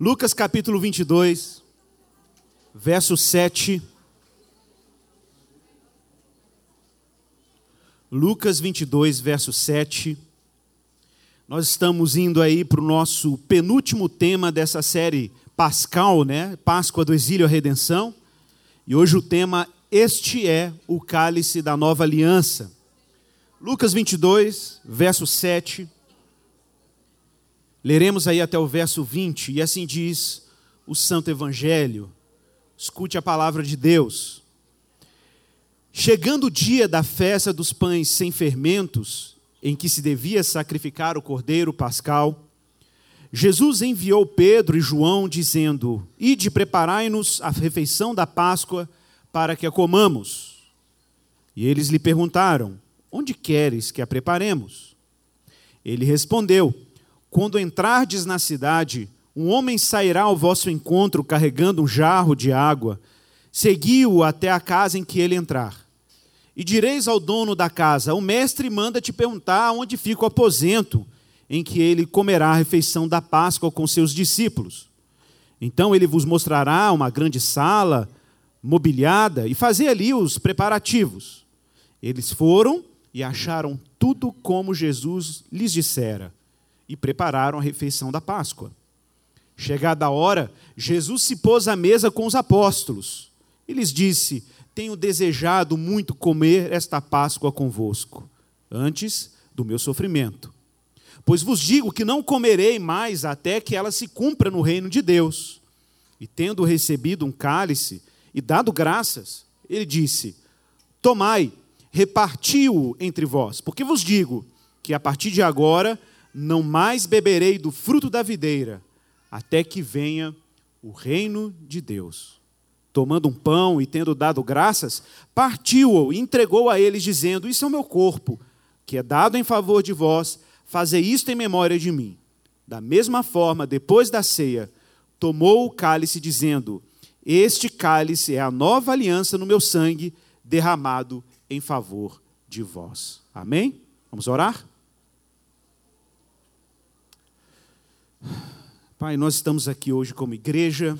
Lucas capítulo 22, verso 7. Lucas 22, verso 7. Nós estamos indo aí para o nosso penúltimo tema dessa série pascal, né? Páscoa do Exílio à Redenção. E hoje o tema Este é o cálice da nova aliança. Lucas 22, verso 7. Leremos aí até o verso 20, e assim diz o Santo Evangelho. Escute a palavra de Deus. Chegando o dia da festa dos pães sem fermentos, em que se devia sacrificar o cordeiro pascal, Jesus enviou Pedro e João, dizendo: Ide, preparai-nos a refeição da Páscoa para que a comamos. E eles lhe perguntaram: Onde queres que a preparemos? Ele respondeu: quando entrardes na cidade, um homem sairá ao vosso encontro carregando um jarro de água. Segui-o até a casa em que ele entrar. E direis ao dono da casa: O mestre manda te perguntar onde fica o aposento em que ele comerá a refeição da Páscoa com seus discípulos. Então ele vos mostrará uma grande sala mobiliada e fazer ali os preparativos. Eles foram e acharam tudo como Jesus lhes dissera e prepararam a refeição da Páscoa. Chegada a hora, Jesus se pôs à mesa com os apóstolos e lhes disse: Tenho desejado muito comer esta Páscoa convosco, antes do meu sofrimento. Pois vos digo que não comerei mais até que ela se cumpra no reino de Deus. E tendo recebido um cálice e dado graças, ele disse: Tomai, repartiu-o entre vós, porque vos digo que a partir de agora não mais beberei do fruto da videira, até que venha o reino de Deus. Tomando um pão e tendo dado graças, partiu-o e entregou a eles, dizendo: Isso é o meu corpo, que é dado em favor de vós, fazei isto em memória de mim. Da mesma forma, depois da ceia, tomou o cálice, dizendo: Este cálice é a nova aliança no meu sangue, derramado em favor de vós. Amém? Vamos orar? Pai, nós estamos aqui hoje como igreja,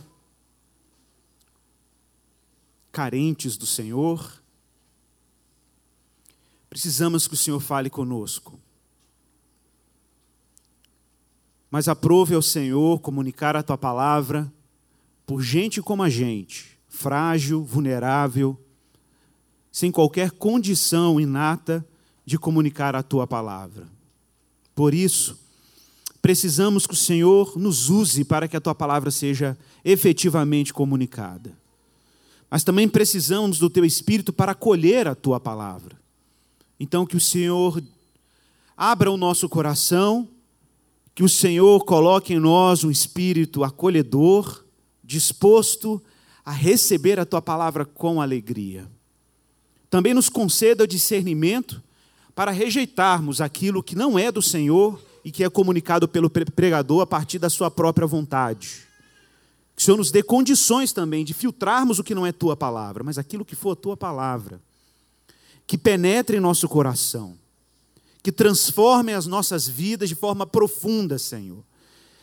carentes do Senhor. Precisamos que o Senhor fale conosco. Mas aprove ao Senhor comunicar a tua palavra por gente como a gente, frágil, vulnerável, sem qualquer condição inata de comunicar a tua palavra. Por isso, precisamos que o Senhor nos use para que a tua palavra seja efetivamente comunicada. Mas também precisamos do teu espírito para acolher a tua palavra. Então, que o Senhor abra o nosso coração, que o Senhor coloque em nós um espírito acolhedor, disposto a receber a tua palavra com alegria. Também nos conceda o discernimento para rejeitarmos aquilo que não é do Senhor e que é comunicado pelo pregador a partir da sua própria vontade. Que o Senhor nos dê condições também de filtrarmos o que não é tua palavra, mas aquilo que for a tua palavra. Que penetre em nosso coração. Que transforme as nossas vidas de forma profunda, Senhor.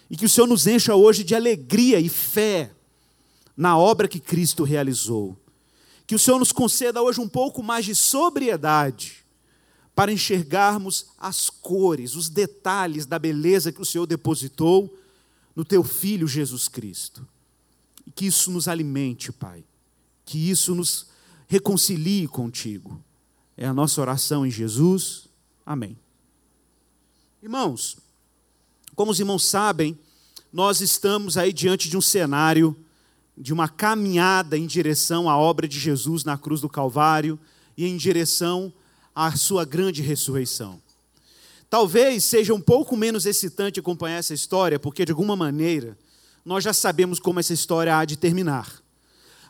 E que o Senhor nos encha hoje de alegria e fé na obra que Cristo realizou. Que o Senhor nos conceda hoje um pouco mais de sobriedade para enxergarmos as cores, os detalhes da beleza que o Senhor depositou no teu filho Jesus Cristo. E que isso nos alimente, Pai. Que isso nos reconcilie contigo. É a nossa oração em Jesus. Amém. Irmãos, como os irmãos sabem, nós estamos aí diante de um cenário de uma caminhada em direção à obra de Jesus na cruz do Calvário e em direção a sua grande ressurreição. Talvez seja um pouco menos excitante acompanhar essa história, porque de alguma maneira nós já sabemos como essa história há de terminar.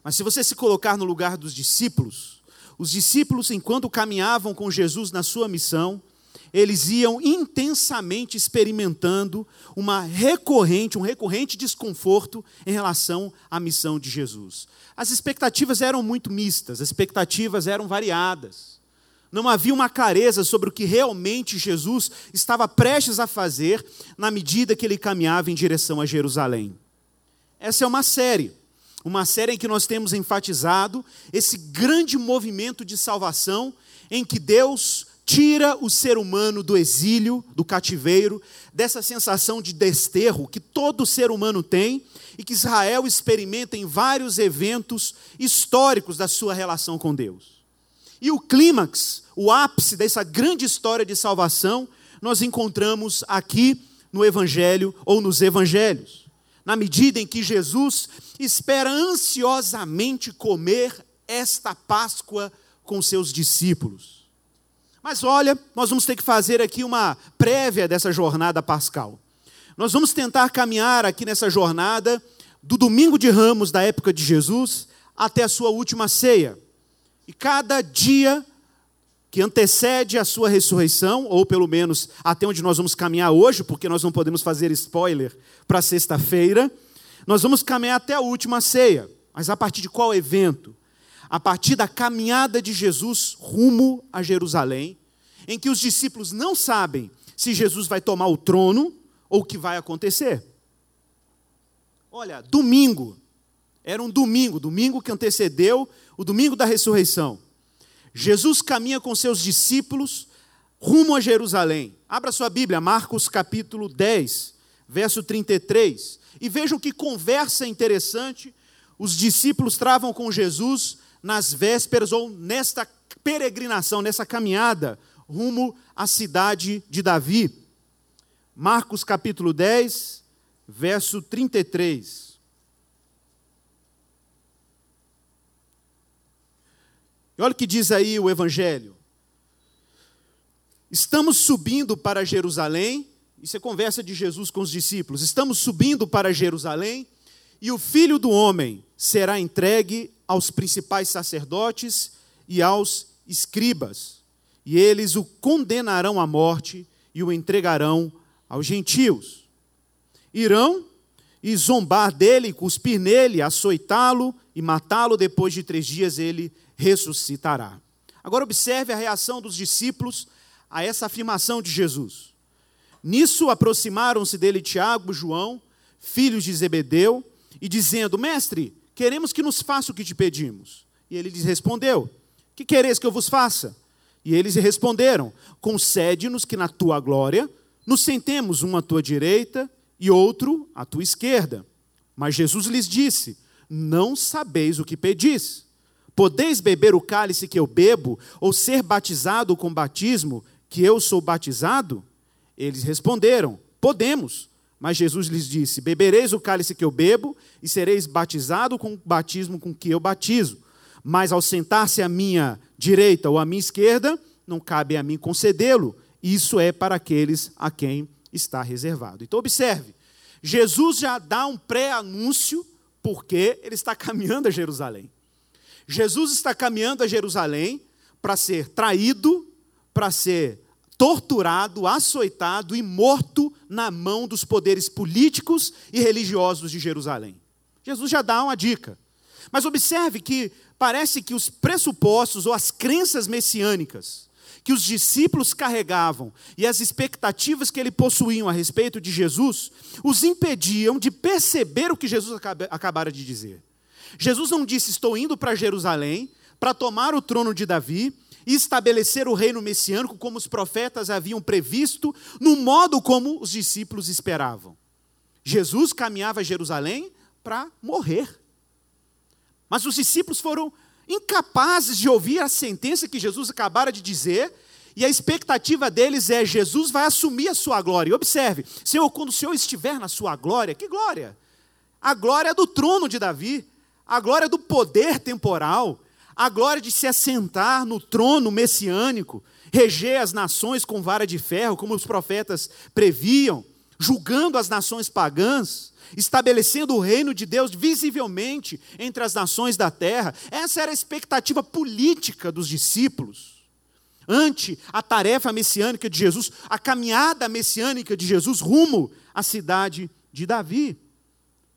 Mas se você se colocar no lugar dos discípulos, os discípulos, enquanto caminhavam com Jesus na sua missão, eles iam intensamente experimentando uma recorrente, um recorrente desconforto em relação à missão de Jesus. As expectativas eram muito mistas, as expectativas eram variadas não havia uma clareza sobre o que realmente Jesus estava prestes a fazer na medida que ele caminhava em direção a Jerusalém. essa é uma série, uma série em que nós temos enfatizado esse grande movimento de salvação em que Deus tira o ser humano do exílio, do cativeiro, dessa sensação de desterro que todo ser humano tem e que Israel experimenta em vários eventos históricos da sua relação com Deus. E o clímax, o ápice dessa grande história de salvação, nós encontramos aqui no Evangelho ou nos Evangelhos. Na medida em que Jesus espera ansiosamente comer esta Páscoa com seus discípulos. Mas olha, nós vamos ter que fazer aqui uma prévia dessa jornada pascal. Nós vamos tentar caminhar aqui nessa jornada do domingo de ramos da época de Jesus até a sua última ceia. E cada dia que antecede a sua ressurreição, ou pelo menos até onde nós vamos caminhar hoje, porque nós não podemos fazer spoiler para sexta-feira, nós vamos caminhar até a última ceia. Mas a partir de qual evento? A partir da caminhada de Jesus rumo a Jerusalém, em que os discípulos não sabem se Jesus vai tomar o trono ou o que vai acontecer. Olha, domingo, era um domingo, domingo que antecedeu o domingo da ressurreição. Jesus caminha com seus discípulos rumo a Jerusalém. Abra sua Bíblia, Marcos capítulo 10, verso 33. E vejam que conversa interessante os discípulos travam com Jesus nas vésperas ou nesta peregrinação, nessa caminhada rumo à cidade de Davi. Marcos capítulo 10, verso 33. E olha o que diz aí o Evangelho. Estamos subindo para Jerusalém, isso é conversa de Jesus com os discípulos. Estamos subindo para Jerusalém e o filho do homem será entregue aos principais sacerdotes e aos escribas, e eles o condenarão à morte e o entregarão aos gentios irão e zombar dele, cuspir nele, açoitá-lo e matá-lo, depois de três dias ele ressuscitará. Agora observe a reação dos discípulos a essa afirmação de Jesus. Nisso aproximaram-se dele Tiago João, filhos de Zebedeu, e dizendo: Mestre, queremos que nos faça o que te pedimos. E ele lhes respondeu: Que quereis que eu vos faça? E eles responderam: Concede-nos que na tua glória nos sentemos um à tua direita e outro à tua esquerda. Mas Jesus lhes disse: Não sabeis o que pedis. Podeis beber o cálice que eu bebo, ou ser batizado com batismo que eu sou batizado? Eles responderam: Podemos. Mas Jesus lhes disse: Bebereis o cálice que eu bebo, e sereis batizado com o batismo com que eu batizo. Mas ao sentar-se à minha direita ou à minha esquerda, não cabe a mim concedê-lo. Isso é para aqueles a quem está reservado. Então, observe: Jesus já dá um pré-anúncio, porque ele está caminhando a Jerusalém. Jesus está caminhando a Jerusalém para ser traído, para ser torturado, açoitado e morto na mão dos poderes políticos e religiosos de Jerusalém. Jesus já dá uma dica. Mas observe que parece que os pressupostos ou as crenças messiânicas que os discípulos carregavam e as expectativas que ele possuíam a respeito de Jesus os impediam de perceber o que Jesus acabara de dizer. Jesus não disse: Estou indo para Jerusalém para tomar o trono de Davi e estabelecer o reino messiânico como os profetas haviam previsto, no modo como os discípulos esperavam. Jesus caminhava a Jerusalém para morrer. Mas os discípulos foram incapazes de ouvir a sentença que Jesus acabara de dizer, e a expectativa deles é: Jesus vai assumir a sua glória. Observe, Senhor, quando o Senhor estiver na sua glória, que glória? A glória do trono de Davi, a glória do poder temporal, a glória de se assentar no trono messiânico, reger as nações com vara de ferro, como os profetas previam, julgando as nações pagãs estabelecendo o reino de Deus visivelmente entre as nações da terra. Essa era a expectativa política dos discípulos. Ante a tarefa messiânica de Jesus, a caminhada messiânica de Jesus rumo à cidade de Davi.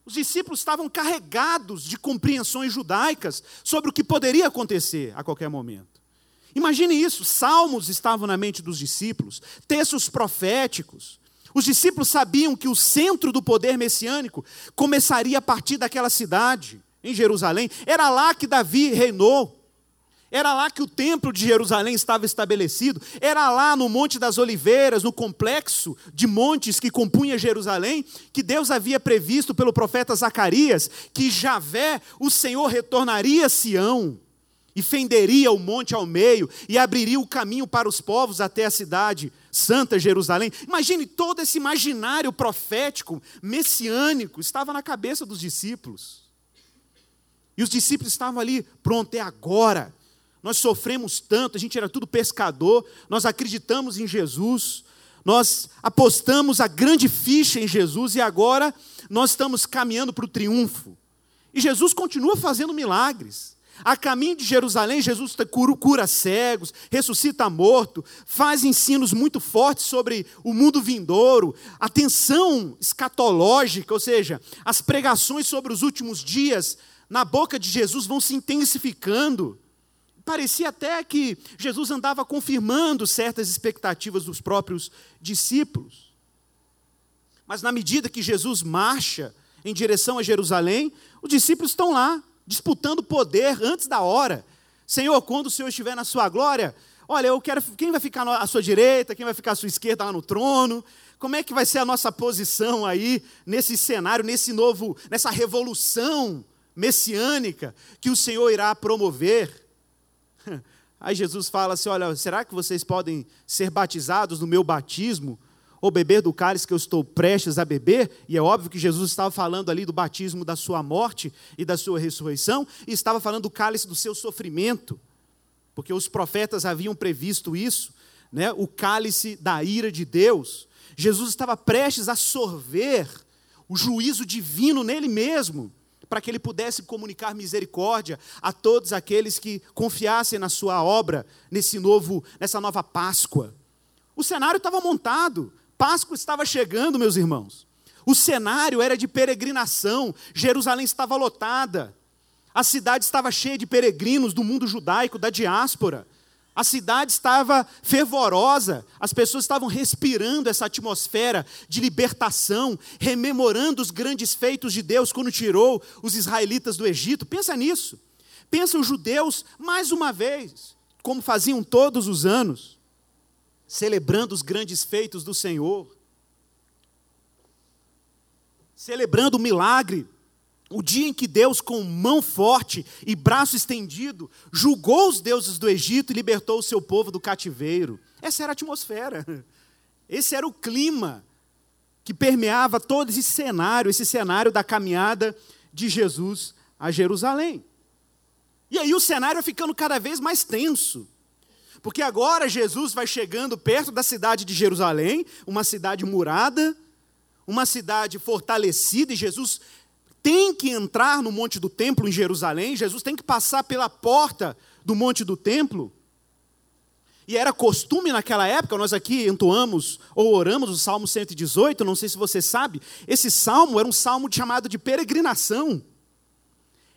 Os discípulos estavam carregados de compreensões judaicas sobre o que poderia acontecer a qualquer momento. Imagine isso: salmos estavam na mente dos discípulos, textos proféticos, Os discípulos sabiam que o centro do poder messiânico começaria a partir daquela cidade, em Jerusalém. Era lá que Davi reinou. Era lá que o templo de Jerusalém estava estabelecido. Era lá no Monte das Oliveiras, no complexo de montes que compunha Jerusalém, que Deus havia previsto pelo profeta Zacarias que Javé, o Senhor, retornaria a Sião e fenderia o monte ao meio e abriria o caminho para os povos até a cidade santa Jerusalém. Imagine todo esse imaginário profético, messiânico, estava na cabeça dos discípulos. E os discípulos estavam ali, pronto, é agora. Nós sofremos tanto, a gente era tudo pescador, nós acreditamos em Jesus, nós apostamos a grande ficha em Jesus e agora nós estamos caminhando para o triunfo. E Jesus continua fazendo milagres. A caminho de Jerusalém, Jesus cura, cegos, ressuscita morto, faz ensinos muito fortes sobre o mundo vindouro, a tensão escatológica, ou seja, as pregações sobre os últimos dias na boca de Jesus vão se intensificando. Parecia até que Jesus andava confirmando certas expectativas dos próprios discípulos. Mas na medida que Jesus marcha em direção a Jerusalém, os discípulos estão lá, disputando poder antes da hora. Senhor, quando o Senhor estiver na sua glória, olha, eu quero quem vai ficar à sua direita, quem vai ficar à sua esquerda lá no trono? Como é que vai ser a nossa posição aí nesse cenário, nesse novo, nessa revolução messiânica que o Senhor irá promover? Aí Jesus fala assim: Olha, será que vocês podem ser batizados no meu batismo? Ou beber do cálice que eu estou prestes a beber? E é óbvio que Jesus estava falando ali do batismo da sua morte e da sua ressurreição, e estava falando do cálice do seu sofrimento, porque os profetas haviam previsto isso, né? o cálice da ira de Deus. Jesus estava prestes a sorver o juízo divino nele mesmo para que ele pudesse comunicar misericórdia a todos aqueles que confiassem na sua obra nesse novo, nessa nova Páscoa. O cenário estava montado, Páscoa estava chegando, meus irmãos. O cenário era de peregrinação, Jerusalém estava lotada, a cidade estava cheia de peregrinos do mundo judaico, da diáspora. A cidade estava fervorosa, as pessoas estavam respirando essa atmosfera de libertação, rememorando os grandes feitos de Deus quando tirou os israelitas do Egito. Pensa nisso. Pensa os judeus, mais uma vez, como faziam todos os anos, celebrando os grandes feitos do Senhor, celebrando o milagre o dia em que Deus, com mão forte e braço estendido, julgou os deuses do Egito e libertou o seu povo do cativeiro. Essa era a atmosfera. Esse era o clima que permeava todo esse cenário, esse cenário da caminhada de Jesus a Jerusalém. E aí o cenário vai ficando cada vez mais tenso. Porque agora Jesus vai chegando perto da cidade de Jerusalém, uma cidade murada, uma cidade fortalecida, e Jesus tem que entrar no Monte do Templo em Jerusalém, Jesus tem que passar pela porta do Monte do Templo. E era costume naquela época, nós aqui entoamos ou oramos o Salmo 118, não sei se você sabe, esse salmo era um salmo chamado de peregrinação.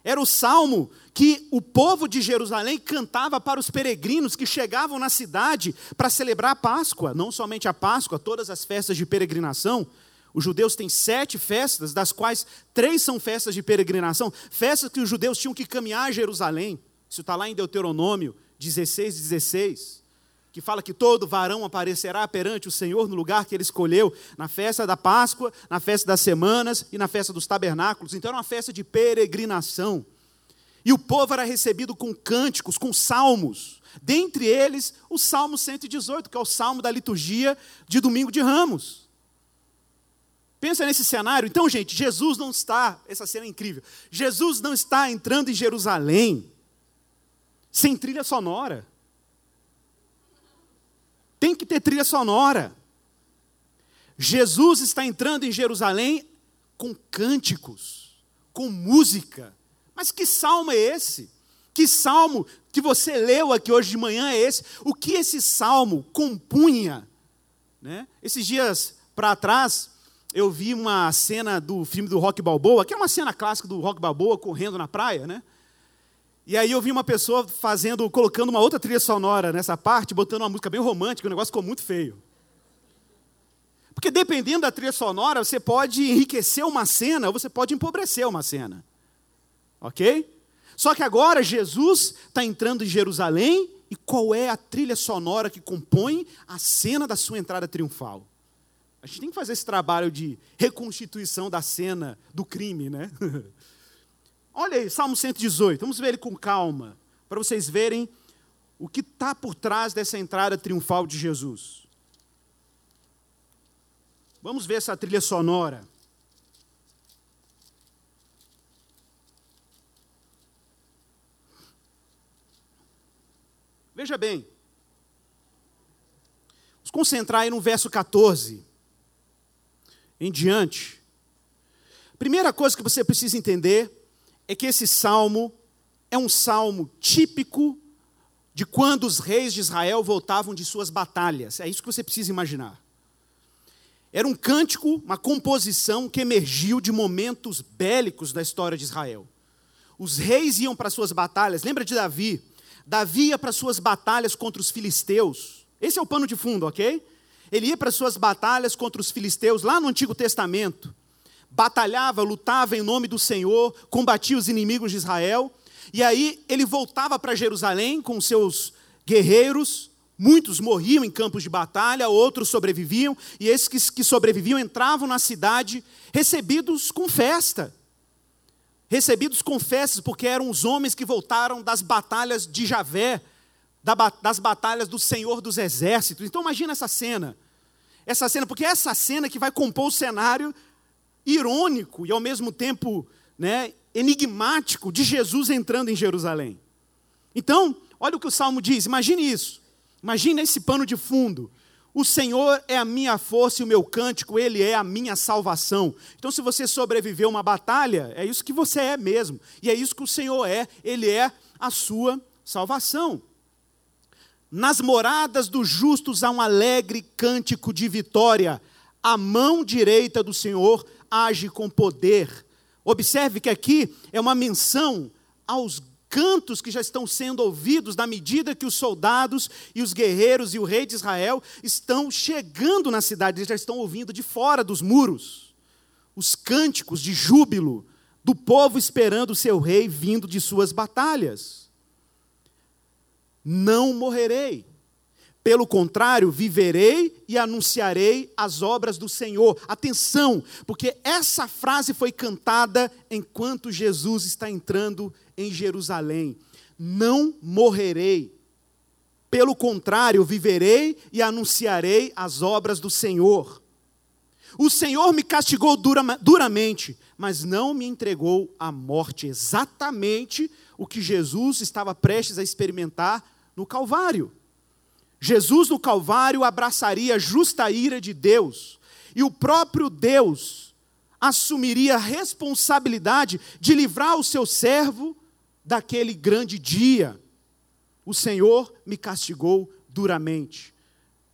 Era o salmo que o povo de Jerusalém cantava para os peregrinos que chegavam na cidade para celebrar a Páscoa, não somente a Páscoa, todas as festas de peregrinação. Os judeus têm sete festas, das quais três são festas de peregrinação, festas que os judeus tinham que caminhar a Jerusalém. Isso está lá em Deuteronômio 16, 16, que fala que todo varão aparecerá perante o Senhor no lugar que ele escolheu, na festa da Páscoa, na festa das semanas e na festa dos tabernáculos. Então era uma festa de peregrinação. E o povo era recebido com cânticos, com salmos. Dentre eles, o Salmo 118, que é o salmo da liturgia de domingo de Ramos. Pensa nesse cenário. Então, gente, Jesus não está, essa cena é incrível. Jesus não está entrando em Jerusalém sem trilha sonora. Tem que ter trilha sonora. Jesus está entrando em Jerusalém com cânticos, com música. Mas que salmo é esse? Que salmo que você leu aqui hoje de manhã é esse? O que esse salmo compunha? Né? Esses dias para trás, eu vi uma cena do filme do Rock Balboa, que é uma cena clássica do Rock Balboa correndo na praia, né? E aí eu vi uma pessoa fazendo, colocando uma outra trilha sonora nessa parte, botando uma música bem romântica, o negócio ficou muito feio. Porque dependendo da trilha sonora, você pode enriquecer uma cena ou você pode empobrecer uma cena. Ok? Só que agora Jesus está entrando em Jerusalém e qual é a trilha sonora que compõe a cena da sua entrada triunfal? A gente tem que fazer esse trabalho de reconstituição da cena do crime, né? Olha aí, Salmo 118, vamos ver ele com calma, para vocês verem o que está por trás dessa entrada triunfal de Jesus. Vamos ver essa trilha sonora. Veja bem. Vamos concentrar aí no verso 14 em diante. Primeira coisa que você precisa entender é que esse salmo é um salmo típico de quando os reis de Israel voltavam de suas batalhas. É isso que você precisa imaginar. Era um cântico, uma composição que emergiu de momentos bélicos da história de Israel. Os reis iam para suas batalhas. Lembra de Davi? Davi ia para suas batalhas contra os filisteus. Esse é o pano de fundo, ok? Ele ia para suas batalhas contra os filisteus lá no Antigo Testamento. Batalhava, lutava em nome do Senhor, combatia os inimigos de Israel. E aí ele voltava para Jerusalém com seus guerreiros. Muitos morriam em campos de batalha, outros sobreviviam. E esses que sobreviviam entravam na cidade recebidos com festa recebidos com festas, porque eram os homens que voltaram das batalhas de Javé, das batalhas do Senhor dos Exércitos. Então imagina essa cena. Essa cena, porque é essa cena que vai compor o cenário irônico e ao mesmo tempo né, enigmático de Jesus entrando em Jerusalém. Então, olha o que o Salmo diz, imagine isso. Imagine esse pano de fundo. O Senhor é a minha força e o meu cântico, Ele é a minha salvação. Então, se você sobreviveu uma batalha, é isso que você é mesmo. E é isso que o Senhor é, Ele é a sua salvação. Nas moradas dos justos há um alegre cântico de vitória. A mão direita do Senhor age com poder. Observe que aqui é uma menção aos cantos que já estão sendo ouvidos na medida que os soldados e os guerreiros e o rei de Israel estão chegando na cidade, eles já estão ouvindo de fora dos muros os cânticos de júbilo do povo esperando o seu rei vindo de suas batalhas. Não morrerei. Pelo contrário, viverei e anunciarei as obras do Senhor. Atenção, porque essa frase foi cantada enquanto Jesus está entrando em Jerusalém: Não morrerei. Pelo contrário, viverei e anunciarei as obras do Senhor. O Senhor me castigou dura, duramente, mas não me entregou à morte. Exatamente o que Jesus estava prestes a experimentar no Calvário. Jesus no Calvário abraçaria a justa ira de Deus, e o próprio Deus assumiria a responsabilidade de livrar o seu servo daquele grande dia. O Senhor me castigou duramente.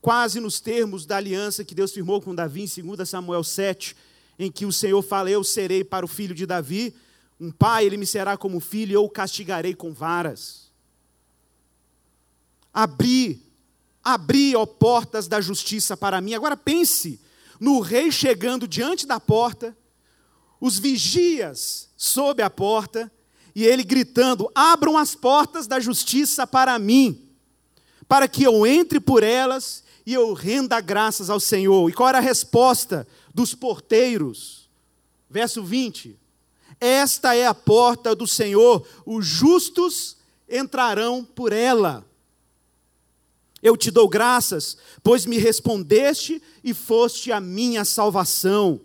Quase nos termos da aliança que Deus firmou com Davi em 2 Samuel 7, em que o Senhor fala: Eu serei para o filho de Davi, um pai, ele me será como filho, e eu o castigarei com varas. Abri, abri, ó portas da justiça para mim. Agora pense no rei chegando diante da porta, os vigias sob a porta, e ele gritando: Abram as portas da justiça para mim, para que eu entre por elas e eu renda graças ao Senhor. E qual era a resposta dos porteiros? Verso 20: Esta é a porta do Senhor, os justos entrarão por ela. Eu te dou graças, pois me respondeste e foste a minha salvação.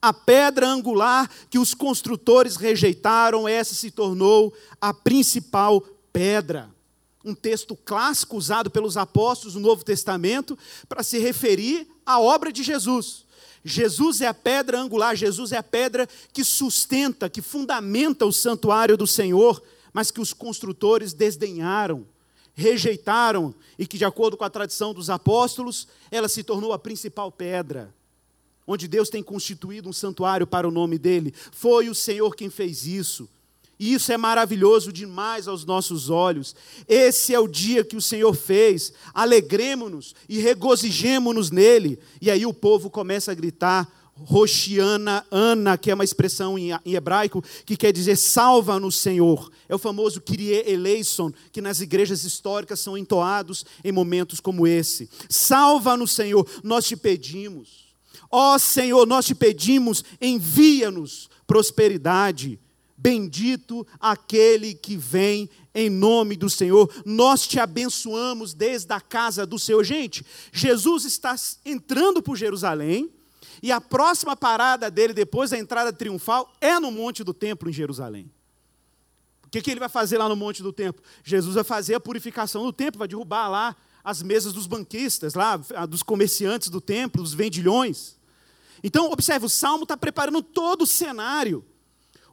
A pedra angular que os construtores rejeitaram, essa se tornou a principal pedra. Um texto clássico usado pelos apóstolos do Novo Testamento para se referir à obra de Jesus. Jesus é a pedra angular, Jesus é a pedra que sustenta, que fundamenta o santuário do Senhor, mas que os construtores desdenharam, rejeitaram e que, de acordo com a tradição dos apóstolos, ela se tornou a principal pedra onde Deus tem constituído um santuário para o nome dele. Foi o Senhor quem fez isso. E isso é maravilhoso demais aos nossos olhos. Esse é o dia que o Senhor fez. Alegremos-nos e regozijemos-nos nele. E aí o povo começa a gritar: Roshiana Ana, que é uma expressão em hebraico que quer dizer salva-nos, Senhor. É o famoso Kyrie eleison, que nas igrejas históricas são entoados em momentos como esse. Salva-nos, Senhor, nós te pedimos. Ó Senhor, nós te pedimos, envia-nos prosperidade. Bendito aquele que vem em nome do Senhor. Nós te abençoamos desde a casa do Senhor. Gente, Jesus está entrando por Jerusalém e a próxima parada dele, depois da entrada triunfal, é no Monte do Templo, em Jerusalém. O que, que ele vai fazer lá no Monte do Templo? Jesus vai fazer a purificação do templo, vai derrubar lá as mesas dos banquistas, lá, dos comerciantes do templo, dos vendilhões. Então, observe, o Salmo está preparando todo o cenário.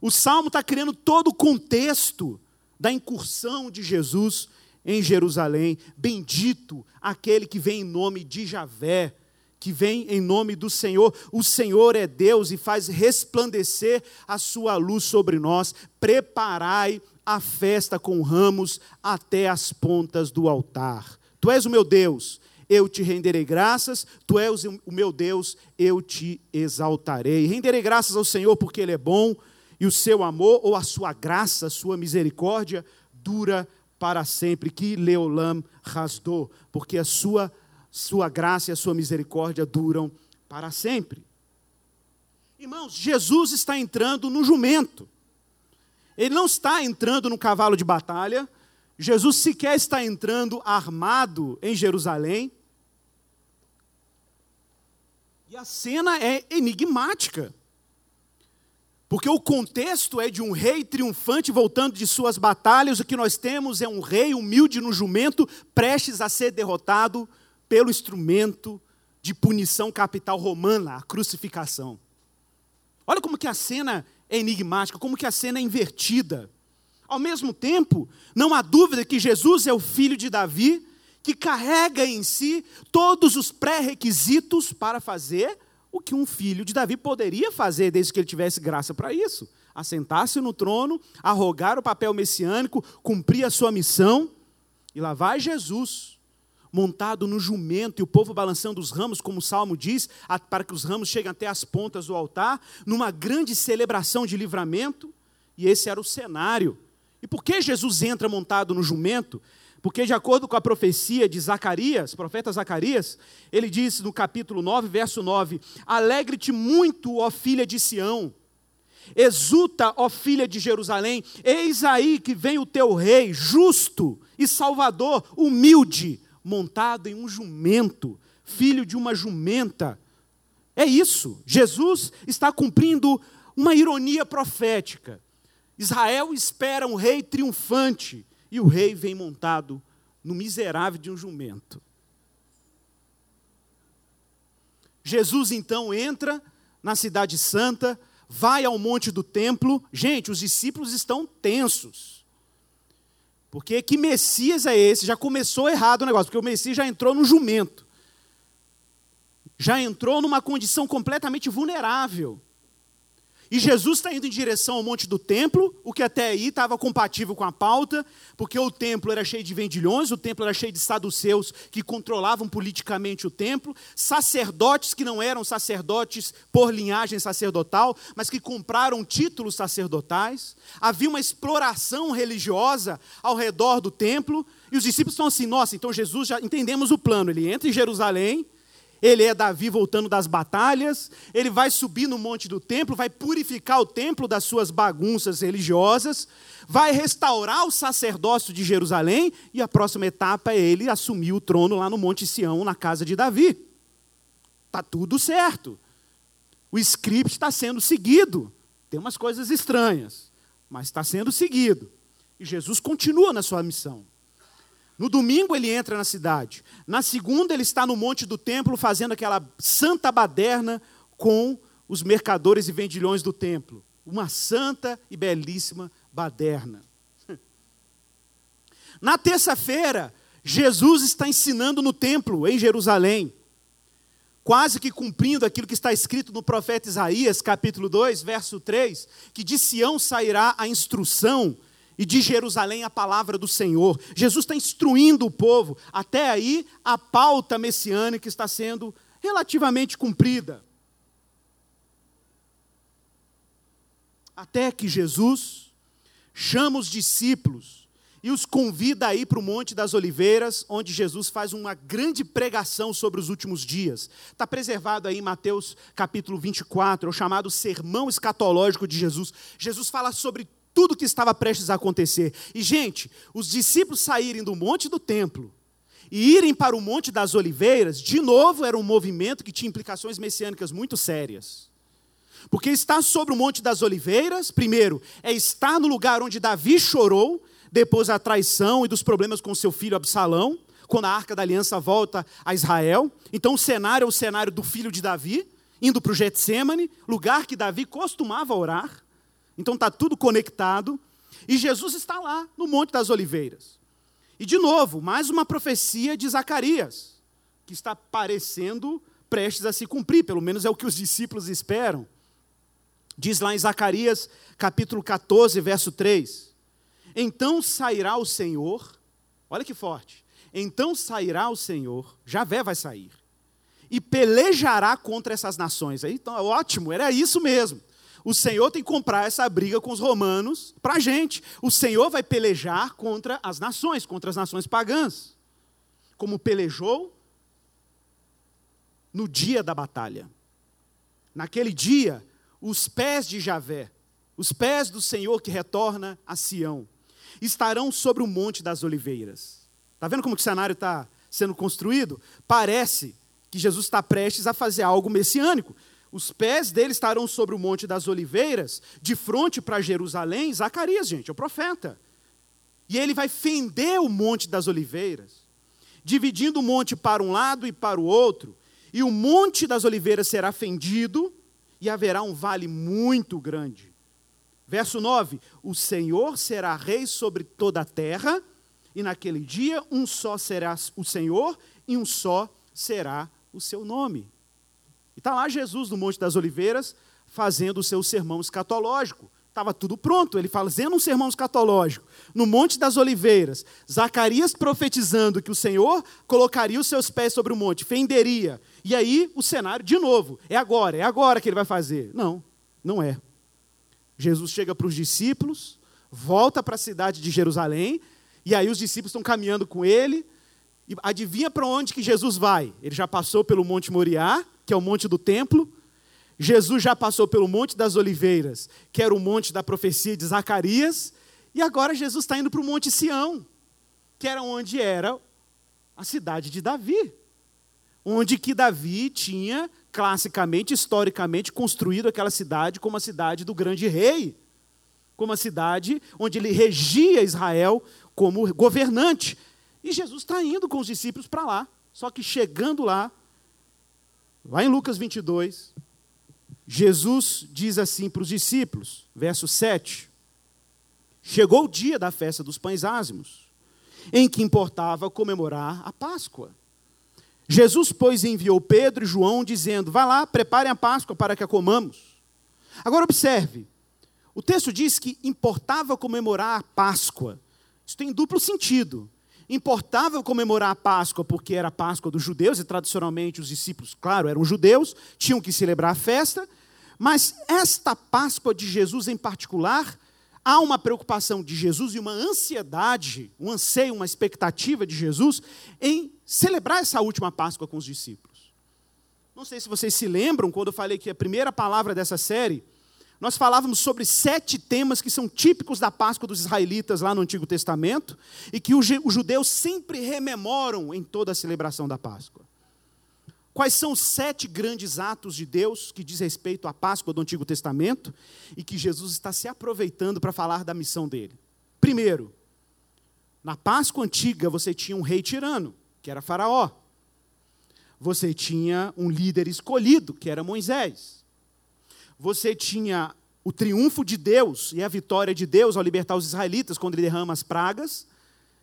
O Salmo está criando todo o contexto da incursão de Jesus em Jerusalém. Bendito aquele que vem em nome de Javé que vem em nome do Senhor. O Senhor é Deus e faz resplandecer a sua luz sobre nós. Preparai a festa com ramos até as pontas do altar. Tu és o meu Deus, eu te renderei graças, tu és o meu Deus, eu te exaltarei. Renderei graças ao Senhor porque Ele é bom e o seu amor ou a sua graça, a sua misericórdia dura para sempre. Que Leolam rasdou, porque a sua sua graça e a sua misericórdia duram para sempre. Irmãos, Jesus está entrando no jumento. Ele não está entrando no cavalo de batalha. Jesus sequer está entrando armado em Jerusalém. E a cena é enigmática. Porque o contexto é de um rei triunfante voltando de suas batalhas. O que nós temos é um rei humilde no jumento, prestes a ser derrotado pelo instrumento de punição capital romana, a crucificação. Olha como que a cena é enigmática, como que a cena é invertida. Ao mesmo tempo, não há dúvida que Jesus é o filho de Davi, que carrega em si todos os pré-requisitos para fazer o que um filho de Davi poderia fazer desde que ele tivesse graça para isso: assentar-se no trono, arrogar o papel messiânico, cumprir a sua missão. E lá vai Jesus, montado no jumento e o povo balançando os ramos, como o salmo diz, para que os ramos cheguem até as pontas do altar, numa grande celebração de livramento, e esse era o cenário. E por que Jesus entra montado no jumento? Porque, de acordo com a profecia de Zacarias, profeta Zacarias, ele diz no capítulo 9, verso 9: Alegre-te muito, ó filha de Sião, exulta, ó filha de Jerusalém, eis aí que vem o teu rei, justo e salvador, humilde, montado em um jumento, filho de uma jumenta. É isso. Jesus está cumprindo uma ironia profética. Israel espera um rei triunfante e o rei vem montado no miserável de um jumento. Jesus então entra na Cidade Santa, vai ao monte do templo. Gente, os discípulos estão tensos. Porque que Messias é esse? Já começou errado o negócio, porque o Messias já entrou no jumento. Já entrou numa condição completamente vulnerável. E Jesus está indo em direção ao monte do templo, o que até aí estava compatível com a pauta, porque o templo era cheio de vendilhões, o templo era cheio de saduceus que controlavam politicamente o templo, sacerdotes que não eram sacerdotes por linhagem sacerdotal, mas que compraram títulos sacerdotais. Havia uma exploração religiosa ao redor do templo, e os discípulos estão assim: nossa, então Jesus já entendemos o plano, ele entra em Jerusalém ele é Davi voltando das batalhas, ele vai subir no monte do templo, vai purificar o templo das suas bagunças religiosas, vai restaurar o sacerdócio de Jerusalém, e a próxima etapa é ele assumir o trono lá no Monte Sião, na casa de Davi. Está tudo certo. O script está sendo seguido. Tem umas coisas estranhas, mas está sendo seguido. E Jesus continua na sua missão. No domingo ele entra na cidade. Na segunda ele está no monte do templo fazendo aquela santa baderna com os mercadores e vendilhões do templo. Uma santa e belíssima baderna. Na terça-feira, Jesus está ensinando no templo em Jerusalém. quase que cumprindo aquilo que está escrito no profeta Isaías, capítulo 2, verso 3, que de Sião sairá a instrução e de Jerusalém a palavra do Senhor. Jesus está instruindo o povo. Até aí, a pauta messiânica está sendo relativamente cumprida. Até que Jesus chama os discípulos e os convida a ir para o Monte das Oliveiras, onde Jesus faz uma grande pregação sobre os últimos dias. Está preservado aí em Mateus capítulo 24, é o chamado Sermão Escatológico de Jesus. Jesus fala sobre tudo que estava prestes a acontecer. E, gente, os discípulos saírem do monte do templo e irem para o Monte das Oliveiras, de novo, era um movimento que tinha implicações messiânicas muito sérias. Porque estar sobre o Monte das Oliveiras, primeiro, é estar no lugar onde Davi chorou, depois da traição e dos problemas com seu filho Absalão, quando a arca da aliança volta a Israel. Então o cenário é o cenário do filho de Davi, indo para o Getsemane, lugar que Davi costumava orar. Então está tudo conectado. E Jesus está lá, no Monte das Oliveiras. E de novo, mais uma profecia de Zacarias, que está parecendo prestes a se cumprir, pelo menos é o que os discípulos esperam. Diz lá em Zacarias, capítulo 14, verso 3: Então sairá o Senhor, olha que forte, então sairá o Senhor, Javé vai sair, e pelejará contra essas nações. Aí, então, ótimo, era isso mesmo. O Senhor tem que comprar essa briga com os romanos para a gente. O Senhor vai pelejar contra as nações, contra as nações pagãs. Como pelejou no dia da batalha. Naquele dia, os pés de Javé, os pés do Senhor que retorna a Sião, estarão sobre o Monte das Oliveiras. Está vendo como o cenário está sendo construído? Parece que Jesus está prestes a fazer algo messiânico. Os pés dele estarão sobre o Monte das Oliveiras, de frente para Jerusalém. Zacarias, gente, é o profeta. E ele vai fender o Monte das Oliveiras, dividindo o monte para um lado e para o outro. E o Monte das Oliveiras será fendido, e haverá um vale muito grande. Verso 9: O Senhor será rei sobre toda a terra, e naquele dia um só será o Senhor, e um só será o seu nome. E está lá Jesus no Monte das Oliveiras, fazendo o seu sermão escatológico. Estava tudo pronto, ele fazendo um sermão escatológico. No Monte das Oliveiras, Zacarias profetizando que o Senhor colocaria os seus pés sobre o monte, fenderia. E aí o cenário, de novo, é agora, é agora que ele vai fazer. Não, não é. Jesus chega para os discípulos, volta para a cidade de Jerusalém, e aí os discípulos estão caminhando com ele. E adivinha para onde que Jesus vai? Ele já passou pelo Monte Moriá, que é o monte do templo. Jesus já passou pelo Monte das Oliveiras, que era o monte da profecia de Zacarias. E agora Jesus está indo para o Monte Sião, que era onde era a cidade de Davi. Onde que Davi tinha, classicamente, historicamente, construído aquela cidade como a cidade do grande rei. Como a cidade onde ele regia Israel como governante. E Jesus está indo com os discípulos para lá. Só que chegando lá, Lá em Lucas 22, Jesus diz assim para os discípulos, verso 7. Chegou o dia da festa dos pães ázimos, em que importava comemorar a Páscoa. Jesus, pois, enviou Pedro e João, dizendo: Vá lá, preparem a Páscoa para que a comamos. Agora, observe: o texto diz que importava comemorar a Páscoa. Isso tem duplo sentido. Importava comemorar a Páscoa porque era a Páscoa dos judeus e tradicionalmente os discípulos, claro, eram judeus, tinham que celebrar a festa, mas esta Páscoa de Jesus em particular, há uma preocupação de Jesus e uma ansiedade, um anseio, uma expectativa de Jesus em celebrar essa última Páscoa com os discípulos. Não sei se vocês se lembram quando eu falei que a primeira palavra dessa série nós falávamos sobre sete temas que são típicos da Páscoa dos israelitas lá no Antigo Testamento e que os judeus sempre rememoram em toda a celebração da Páscoa. Quais são os sete grandes atos de Deus que diz respeito à Páscoa do Antigo Testamento e que Jesus está se aproveitando para falar da missão dele? Primeiro, na Páscoa antiga você tinha um rei tirano, que era Faraó. Você tinha um líder escolhido, que era Moisés você tinha o triunfo de Deus e a vitória de Deus ao libertar os israelitas quando ele derrama as pragas,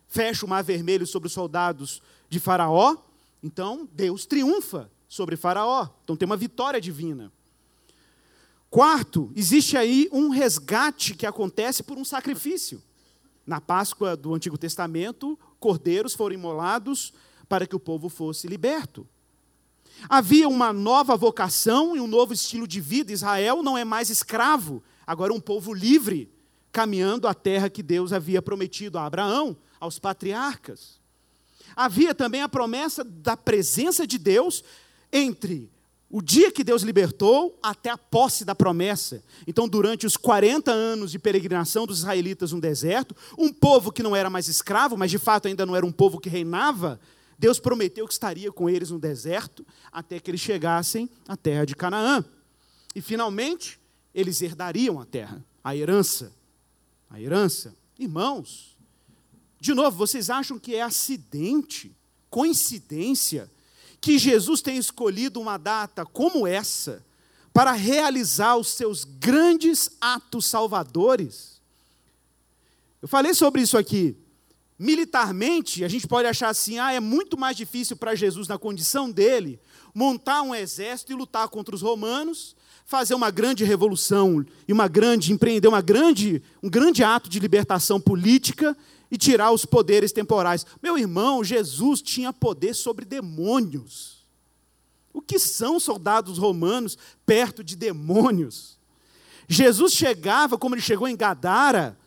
fecha o mar vermelho sobre os soldados de Faraó. Então, Deus triunfa sobre Faraó. Então tem uma vitória divina. Quarto, existe aí um resgate que acontece por um sacrifício. Na Páscoa do Antigo Testamento, cordeiros foram imolados para que o povo fosse liberto. Havia uma nova vocação e um novo estilo de vida. Israel não é mais escravo, agora um povo livre, caminhando à terra que Deus havia prometido a Abraão, aos patriarcas. Havia também a promessa da presença de Deus entre o dia que Deus libertou até a posse da promessa. Então, durante os 40 anos de peregrinação dos israelitas no deserto, um povo que não era mais escravo, mas de fato ainda não era um povo que reinava, Deus prometeu que estaria com eles no deserto até que eles chegassem à terra de Canaã. E finalmente, eles herdariam a terra, a herança. A herança. Irmãos, de novo, vocês acham que é acidente, coincidência, que Jesus tenha escolhido uma data como essa para realizar os seus grandes atos salvadores. Eu falei sobre isso aqui. Militarmente, a gente pode achar assim: ah, é muito mais difícil para Jesus, na condição dele, montar um exército e lutar contra os romanos, fazer uma grande revolução e uma grande empreender uma grande, um grande ato de libertação política e tirar os poderes temporais. Meu irmão, Jesus tinha poder sobre demônios. O que são soldados romanos perto de demônios? Jesus chegava, como ele chegou em Gadara,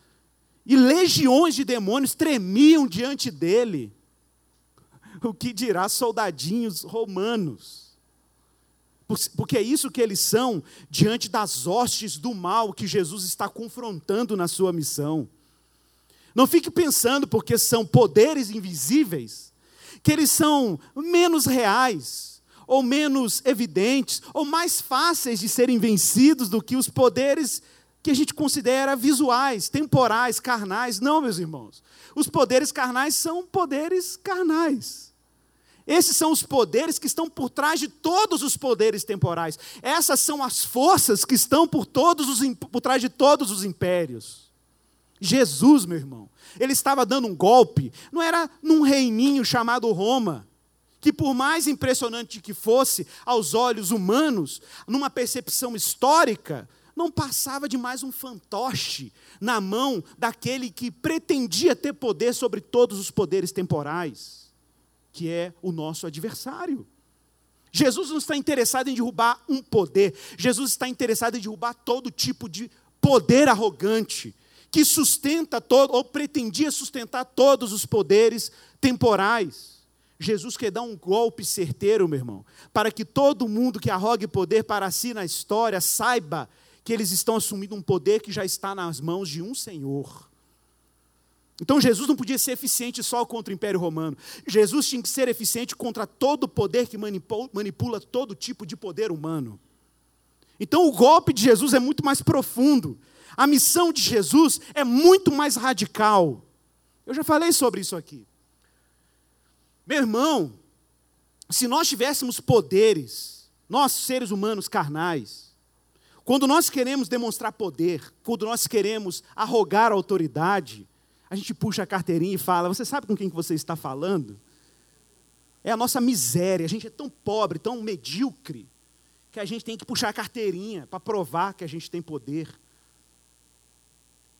e legiões de demônios tremiam diante dele. O que dirá soldadinhos romanos? Porque é isso que eles são diante das hostes do mal que Jesus está confrontando na sua missão. Não fique pensando, porque são poderes invisíveis, que eles são menos reais, ou menos evidentes, ou mais fáceis de serem vencidos do que os poderes que a gente considera visuais, temporais, carnais. Não, meus irmãos. Os poderes carnais são poderes carnais. Esses são os poderes que estão por trás de todos os poderes temporais. Essas são as forças que estão por, todos os, por trás de todos os impérios. Jesus, meu irmão, ele estava dando um golpe, não era num reininho chamado Roma, que por mais impressionante que fosse aos olhos humanos, numa percepção histórica, não passava de mais um fantoche na mão daquele que pretendia ter poder sobre todos os poderes temporais, que é o nosso adversário. Jesus não está interessado em derrubar um poder, Jesus está interessado em derrubar todo tipo de poder arrogante, que sustenta todo, ou pretendia sustentar todos os poderes temporais. Jesus quer dar um golpe certeiro, meu irmão, para que todo mundo que arrogue poder para si na história saiba que eles estão assumindo um poder que já está nas mãos de um Senhor. Então Jesus não podia ser eficiente só contra o Império Romano. Jesus tinha que ser eficiente contra todo o poder que manipula, todo tipo de poder humano. Então o golpe de Jesus é muito mais profundo. A missão de Jesus é muito mais radical. Eu já falei sobre isso aqui. Meu irmão, se nós tivéssemos poderes, nós seres humanos carnais, quando nós queremos demonstrar poder, quando nós queremos arrogar autoridade, a gente puxa a carteirinha e fala: Você sabe com quem que você está falando? É a nossa miséria. A gente é tão pobre, tão medíocre, que a gente tem que puxar a carteirinha para provar que a gente tem poder.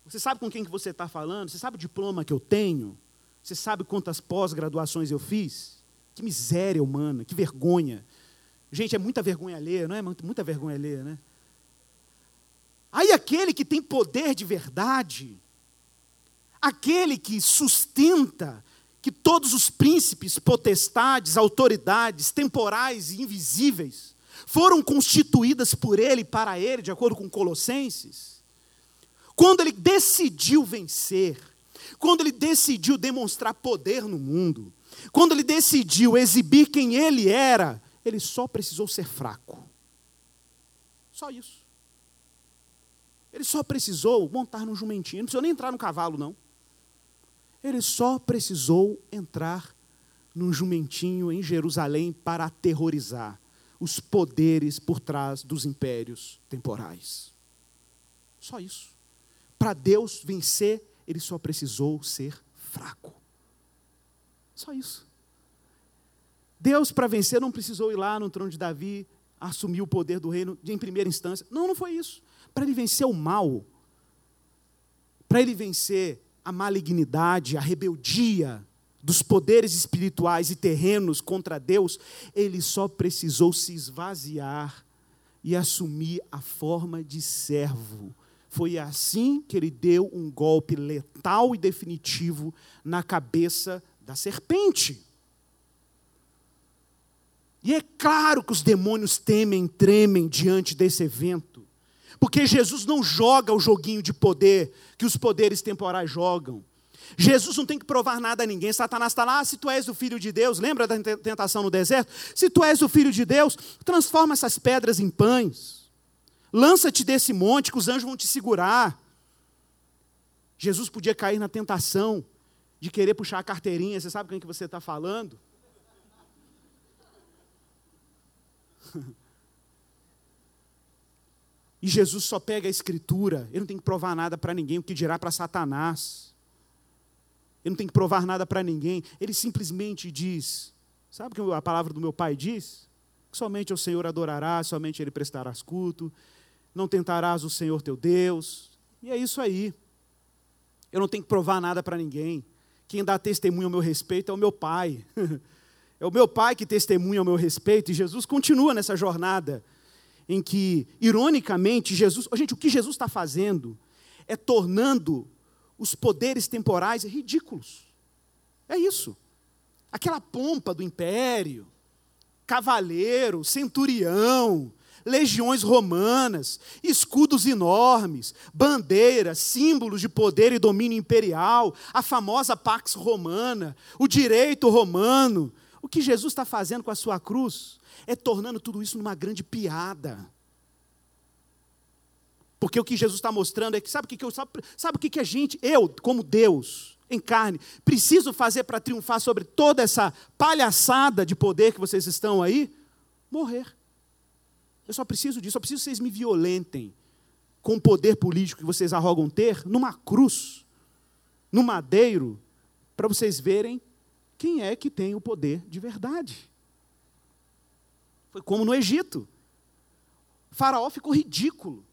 Você sabe com quem que você está falando? Você sabe o diploma que eu tenho? Você sabe quantas pós-graduações eu fiz? Que miséria humana, que vergonha. Gente, é muita vergonha alheia, não é? Muita vergonha alheia, né? Aí aquele que tem poder de verdade, aquele que sustenta que todos os príncipes, potestades, autoridades temporais e invisíveis foram constituídas por ele e para ele, de acordo com Colossenses, quando ele decidiu vencer, quando ele decidiu demonstrar poder no mundo, quando ele decidiu exibir quem ele era, ele só precisou ser fraco. Só isso. Ele só precisou montar no jumentinho, não precisou nem entrar no cavalo, não. Ele só precisou entrar num jumentinho em Jerusalém para aterrorizar os poderes por trás dos impérios temporais. Só isso. Para Deus vencer, ele só precisou ser fraco. Só isso. Deus, para vencer, não precisou ir lá no trono de Davi, assumir o poder do reino em primeira instância. Não, não foi isso. Para ele vencer o mal, para ele vencer a malignidade, a rebeldia dos poderes espirituais e terrenos contra Deus, ele só precisou se esvaziar e assumir a forma de servo. Foi assim que ele deu um golpe letal e definitivo na cabeça da serpente. E é claro que os demônios temem, tremem diante desse evento, porque Jesus não joga o joguinho de poder que os poderes temporais jogam. Jesus não tem que provar nada a ninguém. Satanás está lá, ah, se tu és o filho de Deus, lembra da tentação no deserto? Se tu és o filho de Deus, transforma essas pedras em pães. Lança-te desse monte que os anjos vão te segurar. Jesus podia cair na tentação de querer puxar a carteirinha. Você sabe com quem que você está falando? E Jesus só pega a escritura, ele não tem que provar nada para ninguém, o que dirá para Satanás. Ele não tem que provar nada para ninguém, ele simplesmente diz: Sabe o que a palavra do meu pai diz? Que somente o Senhor adorarás, somente ele prestarás culto, não tentarás o Senhor teu Deus. E é isso aí. Eu não tenho que provar nada para ninguém. Quem dá testemunho ao meu respeito é o meu pai. É o meu pai que testemunha ao meu respeito, e Jesus continua nessa jornada em que, ironicamente, Jesus. Gente, o que Jesus está fazendo é tornando os poderes temporais ridículos. É isso. Aquela pompa do império, cavaleiro, centurião, legiões romanas, escudos enormes, bandeiras, símbolos de poder e domínio imperial, a famosa Pax Romana, o direito romano. O que Jesus está fazendo com a sua cruz é tornando tudo isso numa grande piada. Porque o que Jesus está mostrando é que, sabe o que, que eu sabe, sabe o que, que a gente, eu, como Deus, em carne, preciso fazer para triunfar sobre toda essa palhaçada de poder que vocês estão aí? Morrer. Eu só preciso disso, só preciso que vocês me violentem com o poder político que vocês arrogam ter numa cruz, no madeiro, para vocês verem quem é que tem o poder de verdade. Foi como no Egito. O faraó ficou ridículo.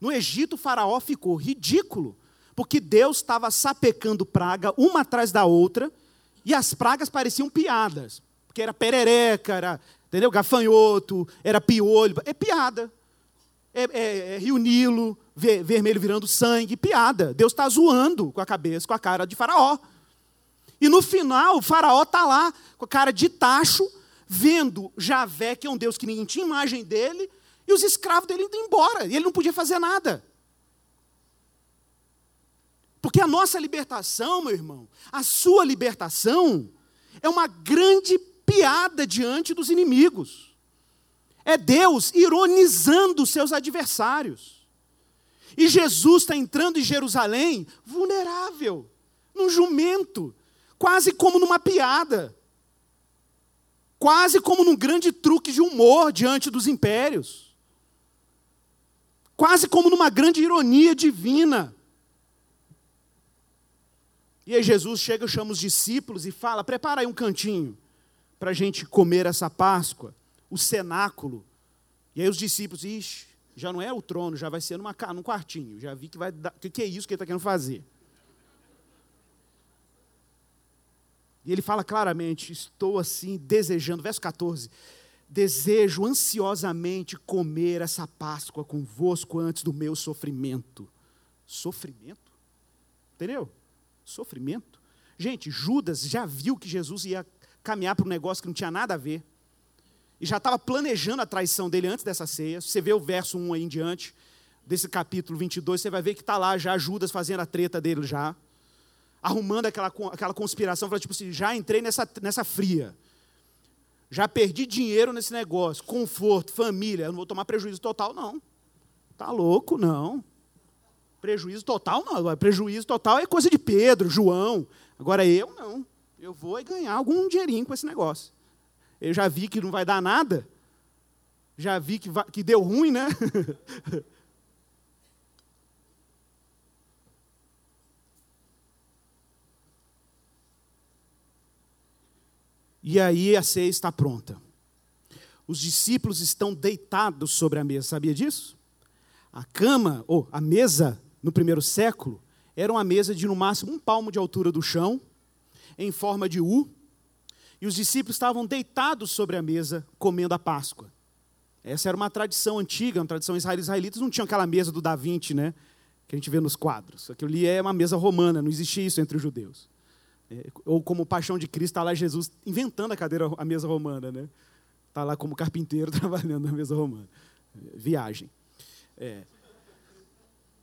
No Egito, o faraó ficou ridículo, porque Deus estava sapecando praga uma atrás da outra, e as pragas pareciam piadas, porque era perereca, era entendeu? gafanhoto, era piolho, é piada. É, é, é Rio Nilo, ver, vermelho virando sangue, piada. Deus está zoando com a cabeça, com a cara de faraó. E no final, o faraó está lá, com a cara de tacho, vendo Javé, que é um Deus que ninguém tinha imagem dele, e os escravos dele indo embora, e ele não podia fazer nada. Porque a nossa libertação, meu irmão, a sua libertação, é uma grande piada diante dos inimigos. É Deus ironizando seus adversários. E Jesus está entrando em Jerusalém vulnerável, num jumento, quase como numa piada, quase como num grande truque de humor diante dos impérios, quase como numa grande ironia divina. E aí Jesus chega, chama os discípulos e fala: prepara aí um cantinho para a gente comer essa Páscoa, o cenáculo. E aí os discípulos, ixi, já não é o trono, já vai ser numa, num quartinho. Já vi que vai dar. O que, que é isso que ele está querendo fazer? E ele fala claramente: estou assim desejando, verso 14: desejo ansiosamente comer essa Páscoa convosco antes do meu sofrimento. Sofrimento? Entendeu? Sofrimento. Gente, Judas já viu que Jesus ia caminhar para um negócio que não tinha nada a ver. E já estava planejando a traição dele antes dessa ceia. Você vê o verso 1 aí em diante, desse capítulo 22, você vai ver que está lá já Judas fazendo a treta dele já arrumando aquela, aquela conspiração, falando, tipo assim, já entrei nessa, nessa fria. Já perdi dinheiro nesse negócio, conforto, família, eu não vou tomar prejuízo total, não. Tá louco, não. Prejuízo total, não. Prejuízo total é coisa de Pedro, João. Agora eu, não. Eu vou ganhar algum dinheirinho com esse negócio. Eu já vi que não vai dar nada. Já vi que, vai, que deu ruim, né? E aí a ceia está pronta. Os discípulos estão deitados sobre a mesa, sabia disso? A cama, ou a mesa, no primeiro século, era uma mesa de no máximo um palmo de altura do chão, em forma de U, e os discípulos estavam deitados sobre a mesa comendo a Páscoa. Essa era uma tradição antiga, uma tradição israelita. Não tinham aquela mesa do Da Vinci, né? Que a gente vê nos quadros. Aquilo ali é uma mesa romana, não existia isso entre os judeus. É, ou como Paixão de Cristo, está lá Jesus inventando a cadeira, a mesa romana, né? Está lá como carpinteiro trabalhando na mesa romana. Viagem. É.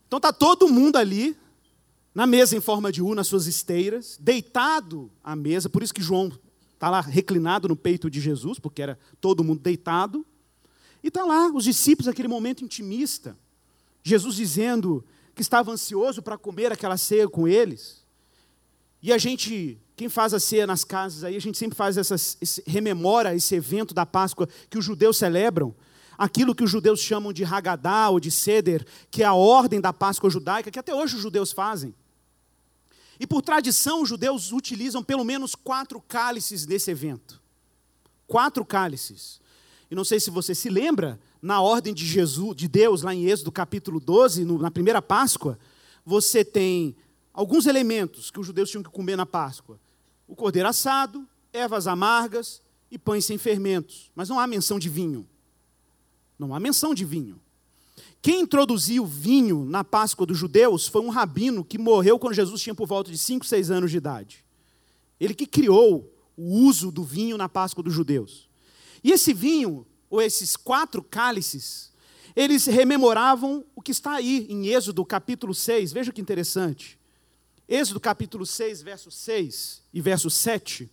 Então está todo mundo ali, na mesa em forma de U, nas suas esteiras, deitado à mesa, por isso que João está lá reclinado no peito de Jesus, porque era todo mundo deitado. E está lá, os discípulos, naquele momento intimista. Jesus dizendo que estava ansioso para comer aquela ceia com eles. E a gente, quem faz a ceia nas casas aí, a gente sempre faz essas, esse, rememora esse evento da Páscoa que os judeus celebram. Aquilo que os judeus chamam de Hagadá ou de Seder, que é a ordem da Páscoa judaica, que até hoje os judeus fazem. E por tradição, os judeus utilizam pelo menos quatro cálices nesse evento. Quatro cálices. E não sei se você se lembra, na ordem de Jesus, de Deus, lá em Êxodo capítulo 12, no, na primeira Páscoa, você tem alguns elementos que os judeus tinham que comer na Páscoa: o cordeiro assado, ervas amargas e pães sem fermentos. Mas não há menção de vinho. Não há menção de vinho. Quem introduziu vinho na Páscoa dos judeus foi um rabino que morreu quando Jesus tinha por volta de 5, 6 anos de idade. Ele que criou o uso do vinho na Páscoa dos judeus. E esse vinho, ou esses quatro cálices, eles rememoravam o que está aí em Êxodo capítulo 6. Veja que interessante. Êxodo capítulo 6, verso 6 e verso 7.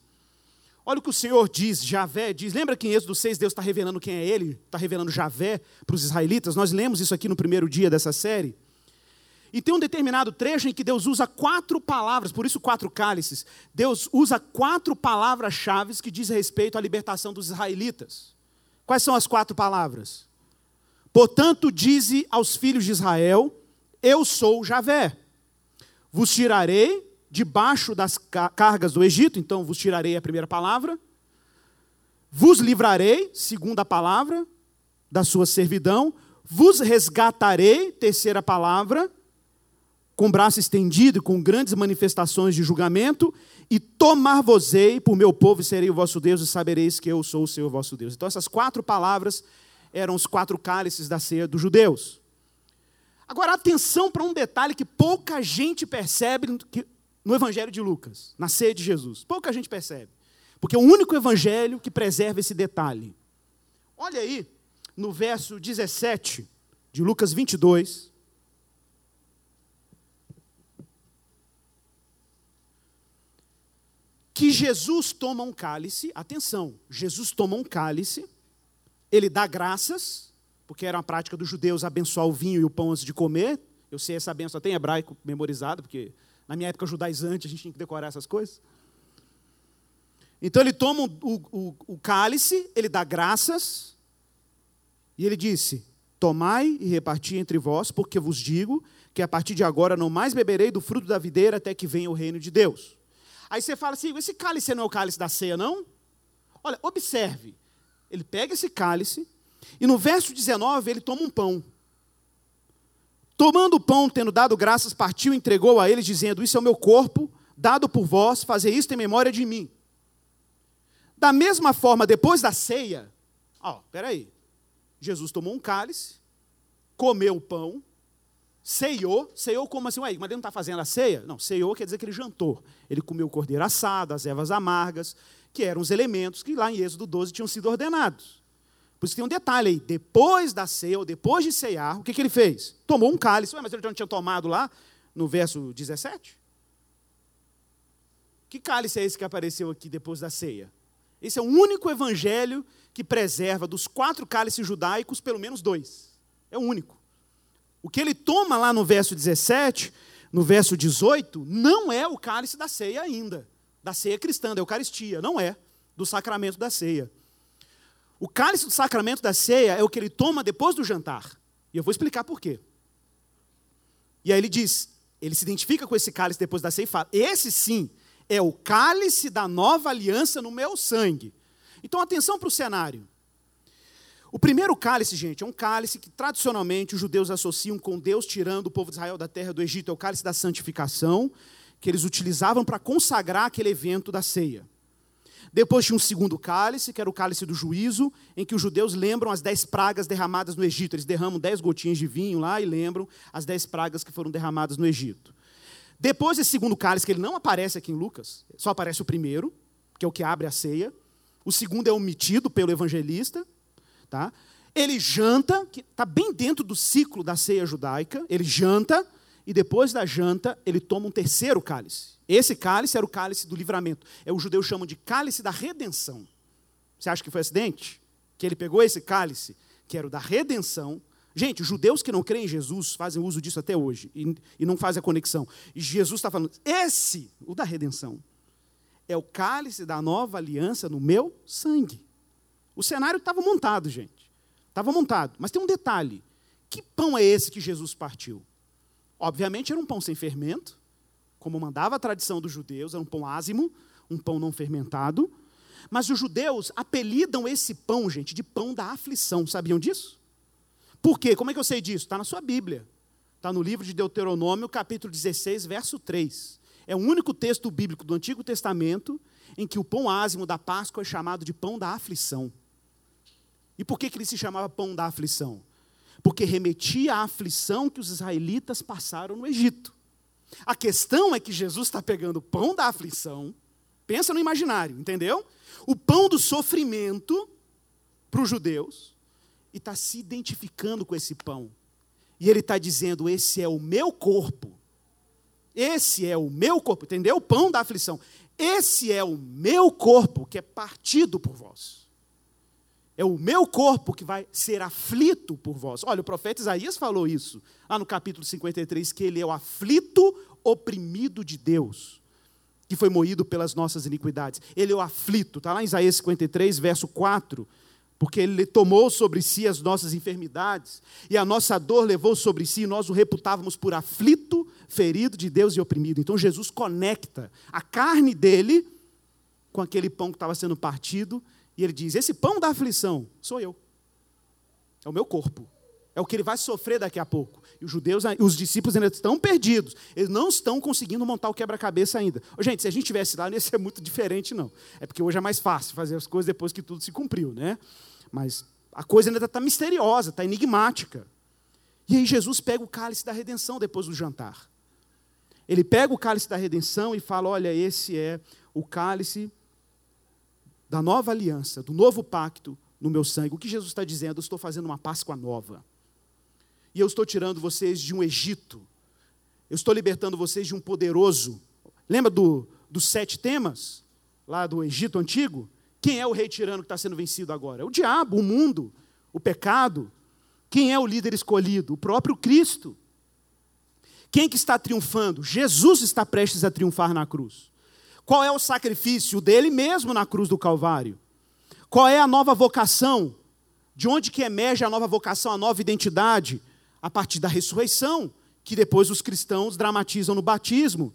Olha o que o Senhor diz, Javé diz. Lembra que em Êxodo 6 Deus está revelando quem é Ele? Está revelando Javé para os israelitas. Nós lemos isso aqui no primeiro dia dessa série. E tem um determinado trecho em que Deus usa quatro palavras, por isso quatro cálices. Deus usa quatro palavras-chave que diz respeito à libertação dos israelitas. Quais são as quatro palavras? Portanto, dize aos filhos de Israel: Eu sou Javé. Vos tirarei debaixo das cargas do Egito, então vos tirarei a primeira palavra. Vos livrarei, segunda palavra, da sua servidão. Vos resgatarei, terceira palavra com braço estendido e com grandes manifestações de julgamento, e tomar-vos-ei por meu povo e serei o vosso Deus, e sabereis que eu sou o Senhor vosso Deus. Então, essas quatro palavras eram os quatro cálices da ceia dos judeus. Agora, atenção para um detalhe que pouca gente percebe no Evangelho de Lucas, na ceia de Jesus. Pouca gente percebe. Porque é o único evangelho que preserva esse detalhe. Olha aí, no verso 17 de Lucas 22. que Jesus toma um cálice, atenção, Jesus toma um cálice, ele dá graças, porque era uma prática dos judeus abençoar o vinho e o pão antes de comer. Eu sei essa benção, tem hebraico memorizado, porque na minha época judaizante a gente tinha que decorar essas coisas. Então ele toma o, o, o cálice, ele dá graças, e ele disse: Tomai e reparti entre vós, porque vos digo que a partir de agora não mais beberei do fruto da videira até que venha o reino de Deus. Aí você fala assim: esse cálice não é o cálice da ceia, não? Olha, observe. Ele pega esse cálice e no verso 19 ele toma um pão. Tomando o pão, tendo dado graças, partiu e entregou a eles, dizendo: Isso é o meu corpo, dado por vós, fazer isto em memória de mim. Da mesma forma, depois da ceia, ó, peraí. Jesus tomou um cálice, comeu o pão, Ceiou, ceiou como assim? Ué, mas ele não está fazendo a ceia? Não, ceiou quer dizer que ele jantou. Ele comeu o cordeiro assado, as ervas amargas, que eram os elementos que lá em Êxodo 12 tinham sido ordenados. Por isso tem um detalhe aí. Depois da ceia, ou depois de ceiar, o que, que ele fez? Tomou um cálice. Ué, mas ele já não tinha tomado lá no verso 17? Que cálice é esse que apareceu aqui depois da ceia? Esse é o único evangelho que preserva dos quatro cálices judaicos, pelo menos dois. É o único. O que ele toma lá no verso 17, no verso 18, não é o cálice da ceia ainda, da ceia cristã, da Eucaristia, não é, do sacramento da ceia. O cálice do sacramento da ceia é o que ele toma depois do jantar. E eu vou explicar por quê. E aí ele diz, ele se identifica com esse cálice depois da ceia e fala: esse sim é o cálice da nova aliança no meu sangue. Então, atenção para o cenário. O primeiro cálice, gente, é um cálice que tradicionalmente os judeus associam com Deus tirando o povo de Israel da terra do Egito. É o cálice da santificação, que eles utilizavam para consagrar aquele evento da ceia. Depois tinha um segundo cálice, que era o cálice do juízo, em que os judeus lembram as dez pragas derramadas no Egito. Eles derramam dez gotinhas de vinho lá e lembram as dez pragas que foram derramadas no Egito. Depois desse segundo cálice, que ele não aparece aqui em Lucas, só aparece o primeiro, que é o que abre a ceia. O segundo é omitido pelo evangelista, Tá? Ele janta, que está bem dentro do ciclo da ceia judaica, ele janta, e depois da janta, ele toma um terceiro cálice. Esse cálice era o cálice do livramento. É o judeu chamam de cálice da redenção. Você acha que foi acidente? Que ele pegou esse cálice, que era o da redenção. Gente, judeus que não creem em Jesus fazem uso disso até hoje e, e não fazem a conexão. E Jesus está falando, esse, o da redenção, é o cálice da nova aliança no meu sangue. O cenário estava montado, gente. Estava montado. Mas tem um detalhe: que pão é esse que Jesus partiu? Obviamente era um pão sem fermento, como mandava a tradição dos judeus, era um pão ázimo, um pão não fermentado. Mas os judeus apelidam esse pão, gente, de pão da aflição. Sabiam disso? Por quê? Como é que eu sei disso? Está na sua Bíblia. Está no livro de Deuteronômio, capítulo 16, verso 3. É o único texto bíblico do Antigo Testamento em que o pão ázimo da Páscoa é chamado de pão da aflição. E por que, que ele se chamava pão da aflição? Porque remetia à aflição que os israelitas passaram no Egito. A questão é que Jesus está pegando o pão da aflição, pensa no imaginário, entendeu? O pão do sofrimento para os judeus, e está se identificando com esse pão. E ele está dizendo: Esse é o meu corpo. Esse é o meu corpo, entendeu? O pão da aflição. Esse é o meu corpo que é partido por vós. É o meu corpo que vai ser aflito por vós. Olha, o profeta Isaías falou isso, lá no capítulo 53, que ele é o aflito oprimido de Deus, que foi moído pelas nossas iniquidades. Ele é o aflito, está lá em Isaías 53, verso 4, porque ele tomou sobre si as nossas enfermidades, e a nossa dor levou sobre si, e nós o reputávamos por aflito, ferido de Deus e oprimido. Então Jesus conecta a carne dele com aquele pão que estava sendo partido e ele diz: Esse pão da aflição sou eu. É o meu corpo. É o que ele vai sofrer daqui a pouco. E os judeus, os discípulos ainda estão perdidos. Eles não estão conseguindo montar o quebra-cabeça ainda. gente, se a gente tivesse lá, não ia ser muito diferente, não. É porque hoje é mais fácil fazer as coisas depois que tudo se cumpriu, né? Mas a coisa ainda está misteriosa, está enigmática. E aí Jesus pega o cálice da redenção depois do jantar. Ele pega o cálice da redenção e fala: Olha, esse é o cálice da nova aliança, do novo pacto no meu sangue. O que Jesus está dizendo? Eu estou fazendo uma Páscoa nova. E eu estou tirando vocês de um Egito. Eu estou libertando vocês de um poderoso. Lembra do, dos sete temas? Lá do Egito antigo? Quem é o rei tirano que está sendo vencido agora? É o diabo, o mundo, o pecado. Quem é o líder escolhido? O próprio Cristo. Quem que está triunfando? Jesus está prestes a triunfar na cruz. Qual é o sacrifício dele mesmo na cruz do Calvário? Qual é a nova vocação? De onde que emerge a nova vocação, a nova identidade? A partir da ressurreição, que depois os cristãos dramatizam no batismo.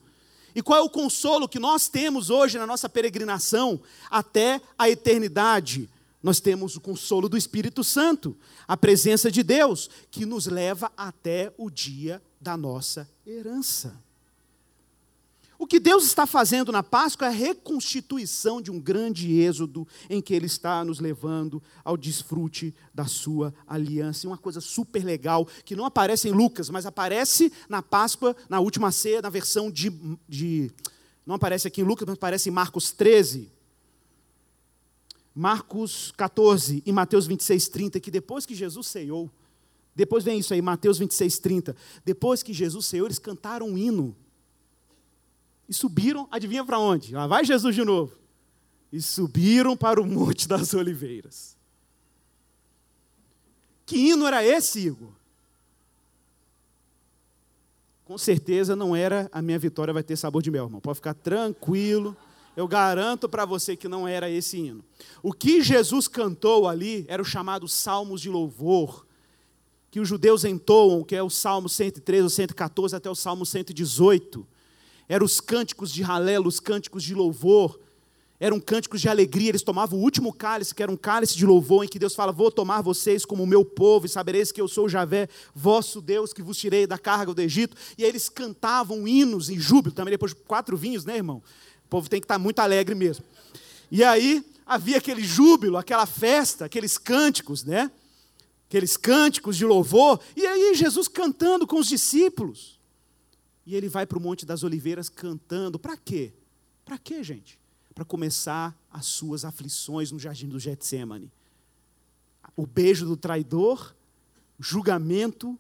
E qual é o consolo que nós temos hoje na nossa peregrinação até a eternidade? Nós temos o consolo do Espírito Santo, a presença de Deus, que nos leva até o dia da nossa herança. O que Deus está fazendo na Páscoa é a reconstituição de um grande êxodo em que Ele está nos levando ao desfrute da sua aliança. E uma coisa super legal, que não aparece em Lucas, mas aparece na Páscoa, na última ceia, na versão de. de não aparece aqui em Lucas, mas aparece em Marcos 13. Marcos 14 e Mateus 26, 30, que depois que Jesus ceiou, depois vem isso aí, Mateus 26, 30. Depois que Jesus ceiou, eles cantaram um hino e subiram, adivinha para onde? Lá vai Jesus de novo. E subiram para o Monte das Oliveiras. Que hino era esse, Igor? Com certeza não era a minha vitória vai ter sabor de mel, irmão. Pode ficar tranquilo. Eu garanto para você que não era esse hino. O que Jesus cantou ali era o chamado Salmos de Louvor, que os judeus entoam, que é o Salmo 113, o 114 até o Salmo 118 eram os cânticos de ralelo, os cânticos de louvor, eram cânticos de alegria. Eles tomavam o último cálice, que era um cálice de louvor, em que Deus fala: Vou tomar vocês como meu povo, e sabereis que eu sou Javé, vosso Deus, que vos tirei da carga do Egito. E aí eles cantavam hinos em júbilo, também depois de quatro vinhos, né, irmão? O povo tem que estar muito alegre mesmo. E aí havia aquele júbilo, aquela festa, aqueles cânticos, né? Aqueles cânticos de louvor. E aí Jesus cantando com os discípulos. E ele vai para o Monte das Oliveiras cantando. Para quê? Para quê, gente? Para começar as suas aflições no jardim do Getsemane. O beijo do traidor, julgamento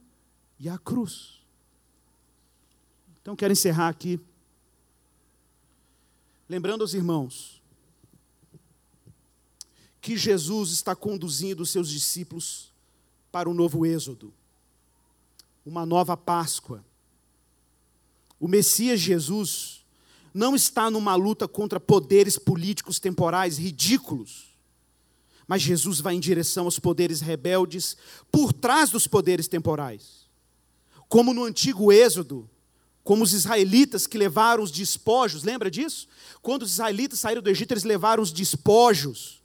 e a cruz. Então quero encerrar aqui lembrando aos irmãos que Jesus está conduzindo os seus discípulos para um novo êxodo, uma nova Páscoa. O Messias Jesus não está numa luta contra poderes políticos temporais ridículos, mas Jesus vai em direção aos poderes rebeldes por trás dos poderes temporais. Como no antigo Êxodo, como os israelitas que levaram os despojos, lembra disso? Quando os israelitas saíram do Egito, eles levaram os despojos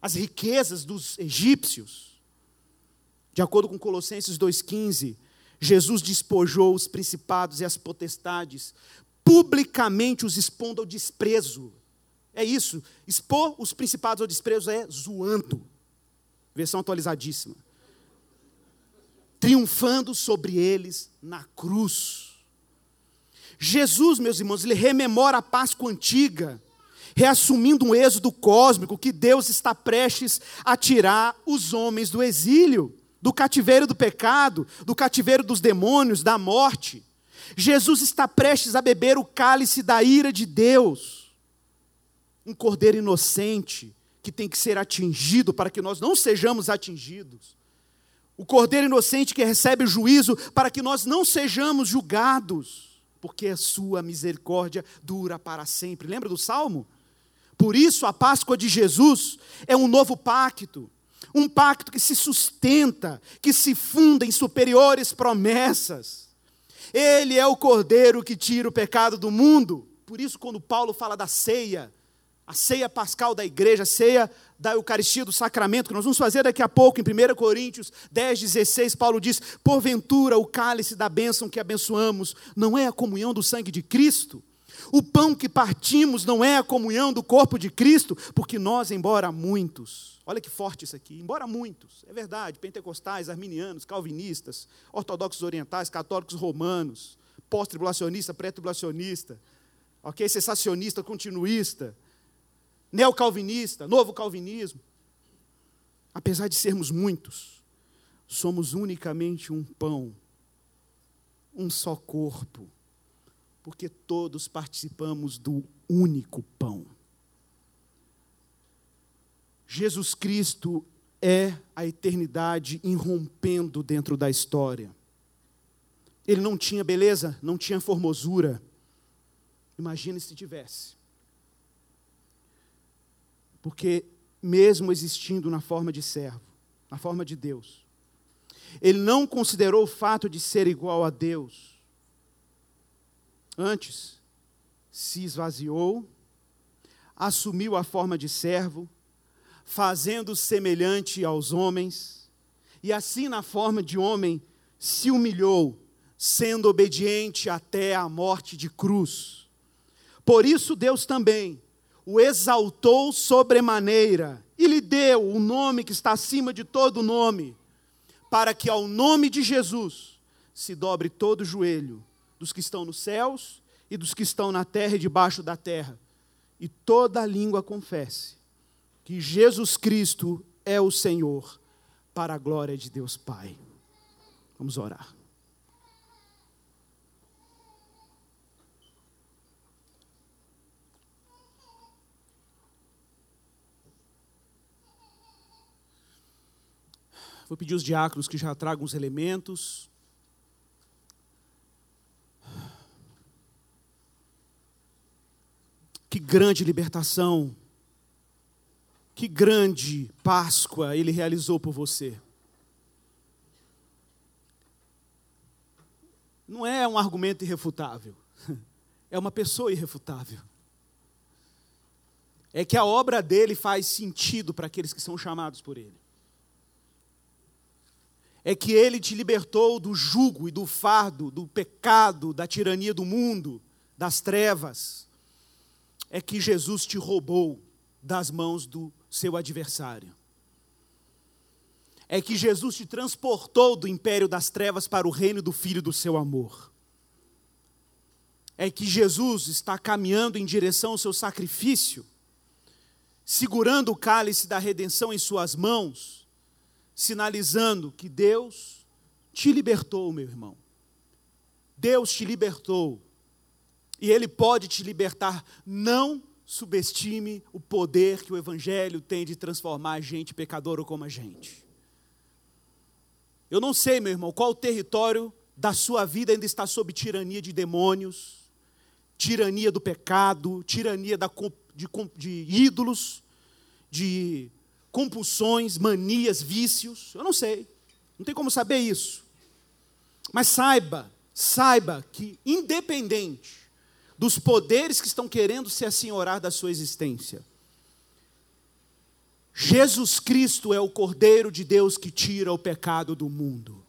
as riquezas dos egípcios. De acordo com Colossenses 2,15, Jesus despojou os principados e as potestades, publicamente os expondo ao desprezo. É isso, expor os principados ao desprezo é zoando. Versão atualizadíssima. Triunfando sobre eles na cruz. Jesus, meus irmãos, ele rememora a Páscoa antiga reassumindo um êxodo cósmico que Deus está prestes a tirar os homens do exílio, do cativeiro do pecado, do cativeiro dos demônios, da morte. Jesus está prestes a beber o cálice da ira de Deus. Um cordeiro inocente que tem que ser atingido para que nós não sejamos atingidos. O cordeiro inocente que recebe o juízo para que nós não sejamos julgados, porque a sua misericórdia dura para sempre. Lembra do salmo? Por isso, a Páscoa de Jesus é um novo pacto, um pacto que se sustenta, que se funda em superiores promessas. Ele é o cordeiro que tira o pecado do mundo. Por isso, quando Paulo fala da ceia, a ceia pascal da igreja, a ceia da Eucaristia, do sacramento, que nós vamos fazer daqui a pouco, em 1 Coríntios 10, 16, Paulo diz: Porventura o cálice da bênção que abençoamos não é a comunhão do sangue de Cristo? O pão que partimos não é a comunhão do corpo de Cristo, porque nós, embora muitos, olha que forte isso aqui, embora muitos, é verdade, pentecostais, arminianos, calvinistas, ortodoxos orientais, católicos romanos, pós-tribulacionista, pré-tribulacionista, ok, cessacionista, continuista, neocalvinista, novo calvinismo, apesar de sermos muitos, somos unicamente um pão, um só corpo porque todos participamos do único pão. Jesus Cristo é a eternidade irrompendo dentro da história. Ele não tinha beleza, não tinha formosura. Imagine se tivesse. Porque, mesmo existindo na forma de servo, na forma de Deus, ele não considerou o fato de ser igual a Deus Antes, se esvaziou, assumiu a forma de servo, fazendo semelhante aos homens, e assim, na forma de homem, se humilhou, sendo obediente até a morte de cruz. Por isso, Deus também o exaltou sobremaneira e lhe deu o nome que está acima de todo nome, para que ao nome de Jesus se dobre todo o joelho dos que estão nos céus e dos que estão na terra e debaixo da terra, e toda língua confesse que Jesus Cristo é o Senhor, para a glória de Deus Pai. Vamos orar. Vou pedir os diáconos que já tragam os elementos. Que grande libertação, que grande Páscoa ele realizou por você. Não é um argumento irrefutável. é uma pessoa irrefutável. É que a obra dele faz sentido para aqueles que são chamados por ele. É que ele te libertou do jugo e do fardo, do pecado, da tirania do mundo, das trevas. É que Jesus te roubou das mãos do seu adversário. É que Jesus te transportou do império das trevas para o reino do Filho do seu amor. É que Jesus está caminhando em direção ao seu sacrifício, segurando o cálice da redenção em suas mãos, sinalizando que Deus te libertou, meu irmão. Deus te libertou. E Ele pode te libertar. Não subestime o poder que o Evangelho tem de transformar a gente pecadora como a gente. Eu não sei, meu irmão, qual território da sua vida ainda está sob tirania de demônios, tirania do pecado, tirania da, de, de ídolos, de compulsões, manias, vícios. Eu não sei, não tem como saber isso. Mas saiba, saiba que, independente dos poderes que estão querendo se assenhorar da sua existência, Jesus Cristo é o Cordeiro de Deus que tira o pecado do mundo.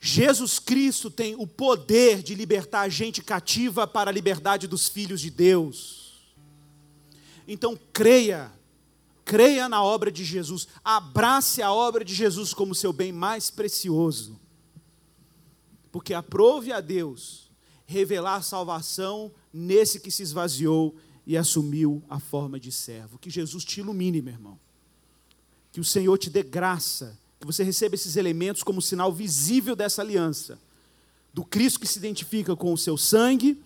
Jesus Cristo tem o poder de libertar a gente cativa para a liberdade dos filhos de Deus. Então creia, creia na obra de Jesus, abrace a obra de Jesus como seu bem mais precioso. Porque aprove a Deus revelar salvação nesse que se esvaziou e assumiu a forma de servo. Que Jesus te ilumine, meu irmão. Que o Senhor te dê graça, que você receba esses elementos como sinal visível dessa aliança. Do Cristo que se identifica com o seu sangue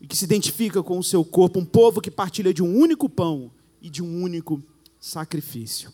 e que se identifica com o seu corpo, um povo que partilha de um único pão e de um único sacrifício.